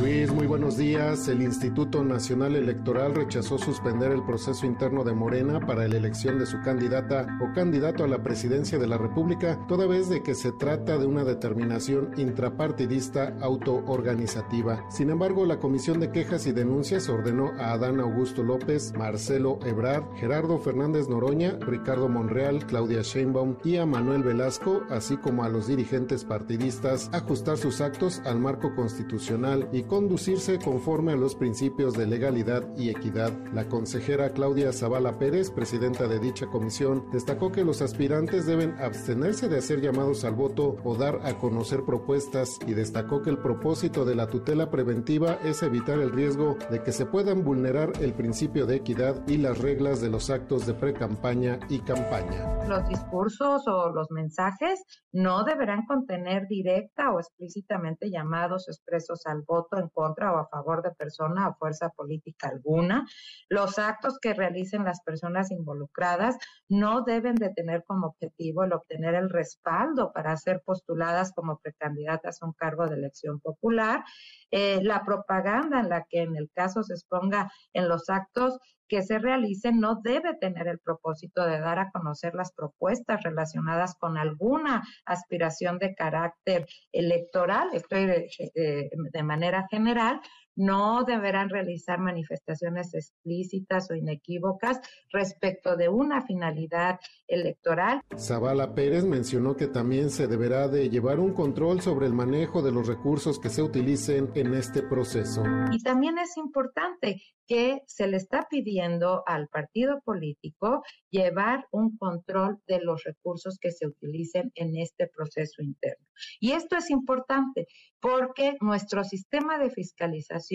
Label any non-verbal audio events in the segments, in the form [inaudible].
Luis, muy buenos días. El Instituto Nacional Electoral rechazó suspender el proceso interno de Morena para la elección de su candidata o candidato a la presidencia de la República, toda vez de que se trata de una determinación intrapartidista autoorganizativa. Sin embargo, la Comisión de Quejas y Denuncias ordenó a Adán Augusto López, Marcelo Ebrard, Gerardo Fernández Noroña, Ricardo Monreal, Claudia Sheinbaum y a Manuel Velasco, así como a los dirigentes partidistas, ajustar sus actos al marco constitucional y conducirse conforme a los principios de legalidad y equidad. La consejera Claudia Zavala Pérez, presidenta de dicha comisión, destacó que los aspirantes deben abstenerse de hacer llamados al voto o dar a conocer propuestas y destacó que el propósito de la tutela preventiva es evitar el riesgo de que se puedan vulnerar el principio de equidad y las reglas de los actos de pre-campaña y campaña. Los discursos o los mensajes no deberán contener directa o explícitamente llamados expresos al voto en contra o a favor de persona o fuerza política alguna. Los actos que realicen las personas involucradas no deben de tener como objetivo el obtener el respaldo para ser postuladas como precandidatas a un cargo de elección popular. Eh, la propaganda en la que en el caso se exponga en los actos que se realicen no debe tener el propósito de dar a conocer las propuestas relacionadas con alguna aspiración de carácter electoral, estoy de, eh, de manera general, no deberán realizar manifestaciones explícitas o inequívocas respecto de una finalidad electoral. Zavala Pérez mencionó que también se deberá de llevar un control sobre el manejo de los recursos que se utilicen en este proceso. Y también es importante que se le está pidiendo al partido político llevar un control de los recursos que se utilicen en este proceso interno. Y esto es importante porque nuestro sistema de fiscalización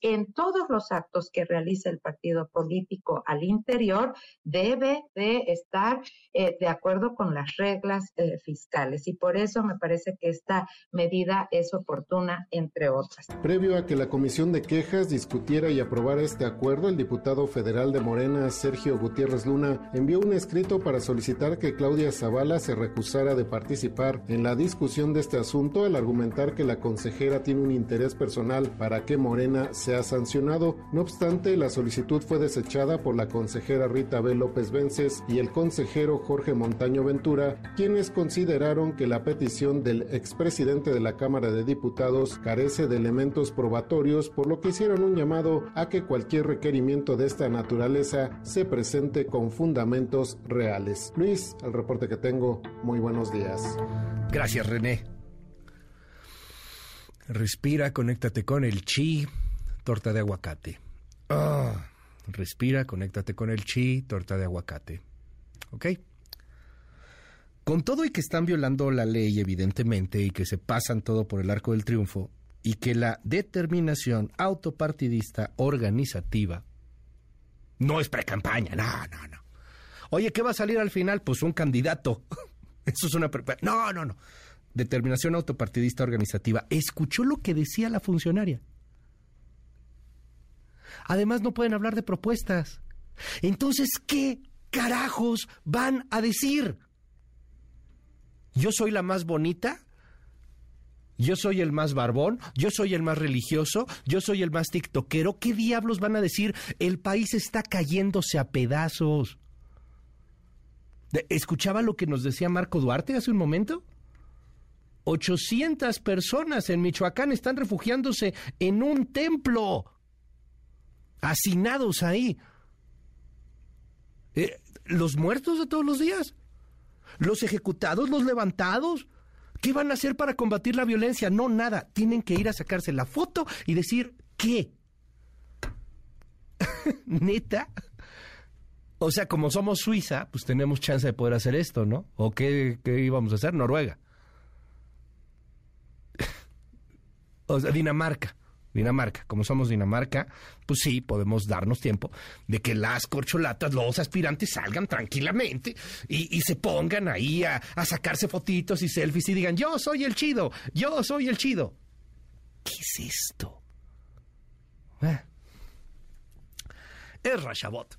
en todos los actos que realiza el partido político al interior debe de estar eh, de acuerdo con las reglas eh, fiscales. Y por eso me parece que esta medida es oportuna, entre otras. Previo a que la Comisión de Quejas discutiera y aprobara este acuerdo, el diputado federal de Morena, Sergio Gutiérrez Luna, envió un escrito para solicitar que Claudia Zavala se recusara de participar en la discusión de este asunto al argumentar que la consejera tiene un interés personal para que Morena sea sancionado. No obstante, la solicitud fue desechada por la consejera Rita B. López Vences y el consejero Jorge Montaño Ventura, quienes consideraron que la petición del expresidente de la Cámara de Diputados carece de elementos probatorios, por lo que hicieron un llamado a que cualquier requerimiento de esta naturaleza se presente con fundamentos reales. Luis, el reporte que tengo, muy buenos días. Gracias, René. Respira, conéctate con el chi, torta de aguacate. Ah, respira, conéctate con el chi, torta de aguacate. ¿Ok? Con todo y que están violando la ley, evidentemente, y que se pasan todo por el arco del triunfo, y que la determinación autopartidista organizativa no es pre-campaña, no, no, no. Oye, ¿qué va a salir al final? Pues un candidato. [laughs] Eso es una... No, no, no. Determinación autopartidista organizativa. Escuchó lo que decía la funcionaria. Además, no pueden hablar de propuestas. Entonces, ¿qué carajos van a decir? ¿Yo soy la más bonita? ¿Yo soy el más barbón? ¿Yo soy el más religioso? ¿Yo soy el más tiktokero? ¿Qué diablos van a decir? El país está cayéndose a pedazos. ¿Escuchaba lo que nos decía Marco Duarte hace un momento? 800 personas en Michoacán están refugiándose en un templo, hacinados ahí. Eh, ¿Los muertos de todos los días? ¿Los ejecutados? ¿Los levantados? ¿Qué van a hacer para combatir la violencia? No, nada. Tienen que ir a sacarse la foto y decir, ¿qué? [laughs] ¿Neta? O sea, como somos Suiza, pues tenemos chance de poder hacer esto, ¿no? ¿O qué, qué íbamos a hacer? Noruega. O sea, Dinamarca. Dinamarca, como somos Dinamarca, pues sí, podemos darnos tiempo de que las corcholatas, los aspirantes salgan tranquilamente y, se pongan ahí a, sacarse fotitos y selfies y digan, yo soy el chido, yo soy el chido. ¿Qué es esto? Eh. Es Rashabot.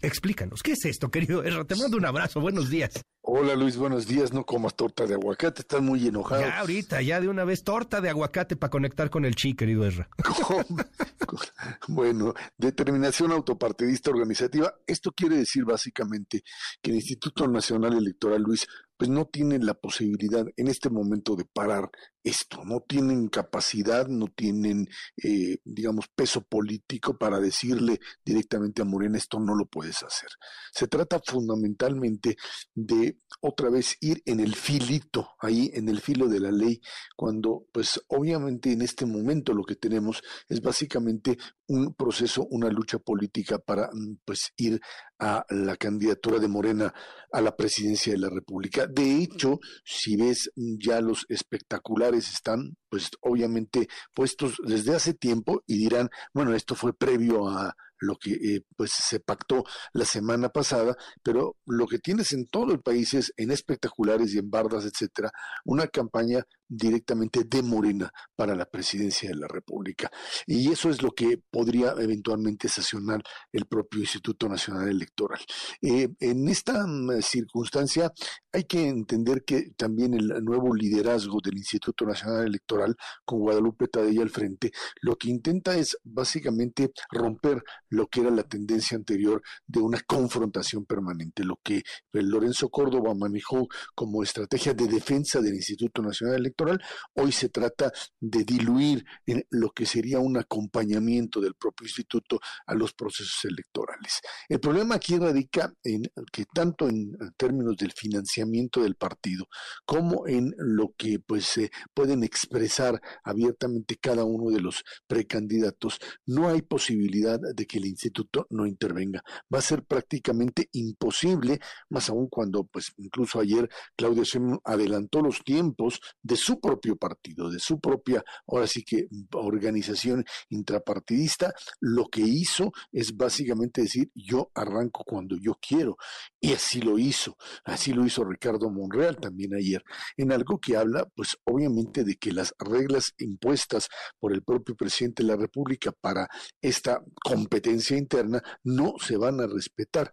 Explícanos, ¿qué es esto, querido Erra? Te mando un abrazo, buenos días. Hola Luis, buenos días. No comas torta de aguacate, estás muy enojado. Ya ahorita, ya de una vez torta de aguacate para conectar con el chi, querido Erra. [laughs] bueno, determinación autopartidista organizativa. Esto quiere decir básicamente que el Instituto Nacional Electoral, Luis, pues no tienen la posibilidad en este momento de parar esto, no tienen capacidad, no tienen, eh, digamos, peso político para decirle directamente a Morena esto no lo puedes hacer. Se trata fundamentalmente de otra vez ir en el filito, ahí en el filo de la ley, cuando pues obviamente en este momento lo que tenemos es básicamente un proceso, una lucha política para mm, pues ir a la candidatura de Morena a la presidencia de la República. De hecho, si ves mm, ya los espectaculares están pues obviamente puestos desde hace tiempo y dirán, bueno, esto fue previo a lo que eh, pues se pactó la semana pasada, pero lo que tienes en todo el país es en espectaculares y en bardas, etcétera, una campaña directamente de Morena para la presidencia de la República. Y eso es lo que podría eventualmente sancionar el propio Instituto Nacional Electoral. Eh, en esta mm, circunstancia hay que entender que también el nuevo liderazgo del Instituto Nacional Electoral, con Guadalupe Tadella al frente, lo que intenta es básicamente romper lo que era la tendencia anterior de una confrontación permanente, lo que Lorenzo Córdoba manejó como estrategia de defensa del Instituto Nacional Electoral, hoy se trata de diluir en lo que sería un acompañamiento del propio instituto a los procesos electorales. El problema aquí radica en que tanto en términos del financiamiento del partido como en lo que pues se pueden expresar abiertamente cada uno de los precandidatos, no hay posibilidad de que el instituto no intervenga. Va a ser prácticamente imposible, más aún cuando, pues, incluso ayer Claudia Sheinbaum adelantó los tiempos de su propio partido, de su propia, ahora sí que organización intrapartidista, lo que hizo es básicamente decir, yo arranco cuando yo quiero. Y así lo hizo, así lo hizo Ricardo Monreal también ayer, en algo que habla, pues, obviamente de que las reglas impuestas por el propio presidente de la República para esta competencia interna no se van a respetar.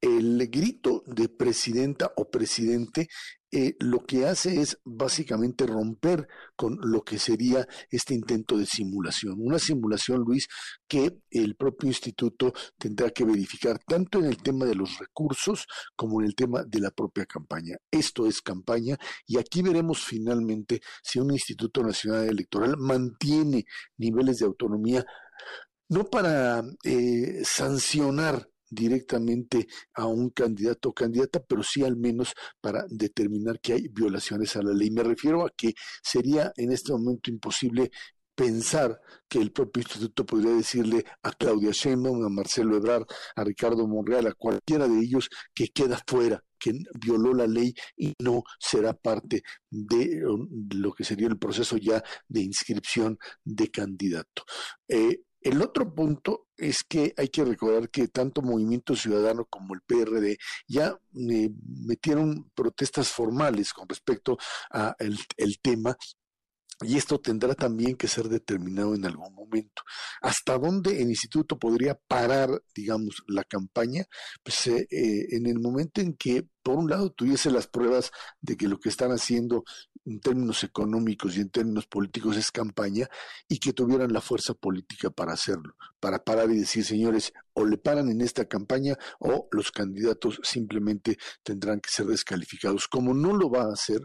El grito de presidenta o presidente eh, lo que hace es básicamente romper con lo que sería este intento de simulación. Una simulación, Luis, que el propio instituto tendrá que verificar tanto en el tema de los recursos como en el tema de la propia campaña. Esto es campaña y aquí veremos finalmente si un Instituto Nacional Electoral mantiene niveles de autonomía no para eh, sancionar directamente a un candidato o candidata, pero sí al menos para determinar que hay violaciones a la ley. Me refiero a que sería en este momento imposible pensar que el propio instituto podría decirle a Claudia Sheinbaum, a Marcelo Ebrard, a Ricardo Monreal, a cualquiera de ellos que queda fuera que violó la ley y no será parte de lo que sería el proceso ya de inscripción de candidato. Eh, el otro punto es que hay que recordar que tanto Movimiento Ciudadano como el PRD ya eh, metieron protestas formales con respecto a el tema y esto tendrá también que ser determinado en algún momento. ¿Hasta dónde el instituto podría parar, digamos, la campaña? Pues eh, eh, en el momento en que, por un lado, tuviese las pruebas de que lo que están haciendo en términos económicos y en términos políticos es campaña y que tuvieran la fuerza política para hacerlo, para parar y decir, señores, o le paran en esta campaña o los candidatos simplemente tendrán que ser descalificados. Como no lo va a hacer,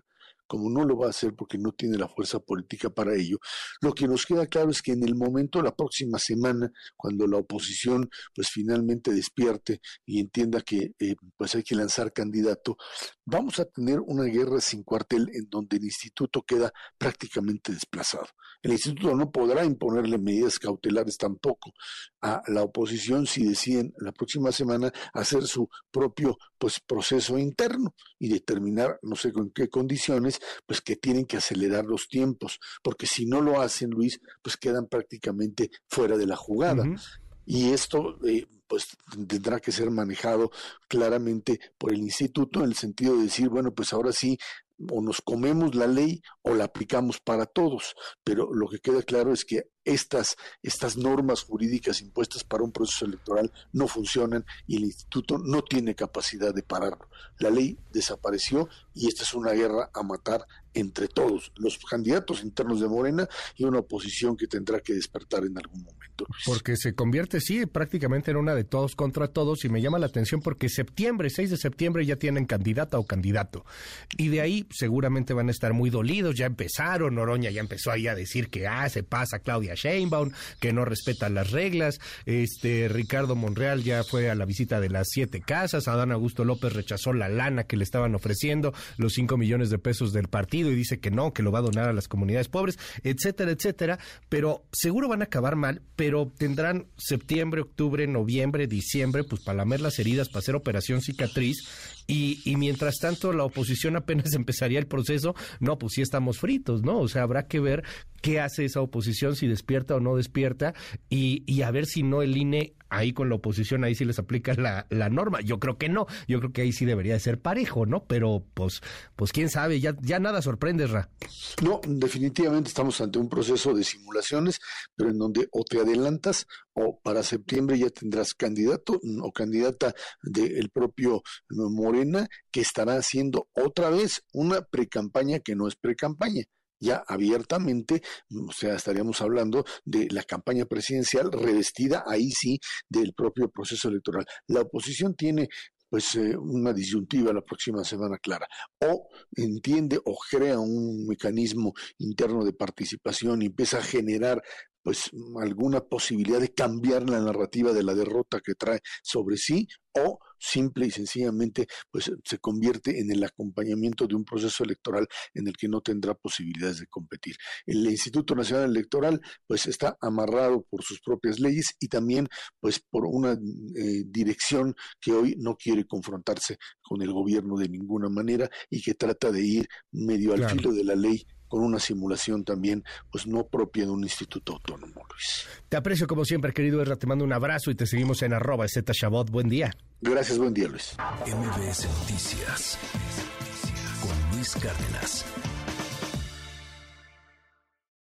como no lo va a hacer porque no tiene la fuerza política para ello, lo que nos queda claro es que en el momento, la próxima semana, cuando la oposición pues finalmente despierte y entienda que eh, pues hay que lanzar candidato, vamos a tener una guerra sin cuartel en donde el instituto queda prácticamente desplazado. El instituto no podrá imponerle medidas cautelares tampoco a la oposición si deciden la próxima semana hacer su propio pues proceso interno y determinar no sé con qué condiciones pues que tienen que acelerar los tiempos porque si no lo hacen Luis pues quedan prácticamente fuera de la jugada. Y esto eh, pues tendrá que ser manejado claramente por el instituto en el sentido de decir bueno pues ahora sí o nos comemos la ley o la aplicamos para todos, pero lo que queda claro es que estas, estas normas jurídicas impuestas para un proceso electoral no funcionan y el instituto no tiene capacidad de pararlo. La ley desapareció y esta es una guerra a matar entre todos, los candidatos internos de Morena y una oposición que tendrá que despertar en algún momento. Porque se convierte, sí, prácticamente en una de todos contra todos y me llama la atención porque septiembre, 6 de septiembre ya tienen candidata o candidato. Y de ahí seguramente van a estar muy dolidos, ya empezaron, Noroña ya empezó ahí a decir que ah, se pasa Claudia Sheinbaum, que no respeta las reglas, este Ricardo Monreal ya fue a la visita de las siete casas, Adán Augusto López rechazó la lana que le estaban ofreciendo, los 5 millones de pesos del partido y dice que no, que lo va a donar a las comunidades pobres, etcétera, etcétera, pero seguro van a acabar mal, pero tendrán septiembre, octubre, noviembre, diciembre, pues para lamer las heridas, para hacer operación cicatriz y, y, mientras tanto la oposición apenas [laughs] empezaría el proceso, no, pues sí estamos fritos, ¿no? O sea, habrá que ver qué hace esa oposición, si despierta o no despierta, y, y a ver si no el INE ahí con la oposición, ahí sí les aplica la, la, norma. Yo creo que no, yo creo que ahí sí debería de ser parejo, ¿no? Pero pues, pues quién sabe, ya, ya nada sorprende, Ra. No, definitivamente estamos ante un proceso de simulaciones, pero en donde o te adelantas o para septiembre ya tendrás candidato o candidata del propio Que estará haciendo otra vez una precampaña que no es precampaña ya abiertamente, o sea, estaríamos hablando de la campaña presidencial revestida ahí sí del propio proceso electoral. La oposición tiene pues eh, una disyuntiva la próxima semana clara. O entiende o crea un mecanismo interno de participación y empieza a generar pues alguna posibilidad de cambiar la narrativa de la derrota que trae sobre sí o simple y sencillamente pues se convierte en el acompañamiento de un proceso electoral en el que no tendrá posibilidades de competir. El Instituto Nacional Electoral pues está amarrado por sus propias leyes y también pues por una eh, dirección que hoy no quiere confrontarse con el gobierno de ninguna manera y que trata de ir medio al filo de la ley con una simulación también pues no propia de un instituto autónomo, Luis. Te aprecio como siempre, querido Erra, te mando un abrazo y te seguimos en arroba Z Buen día. Gracias, buen día, Luis. MBS Noticias con Luis Cárdenas.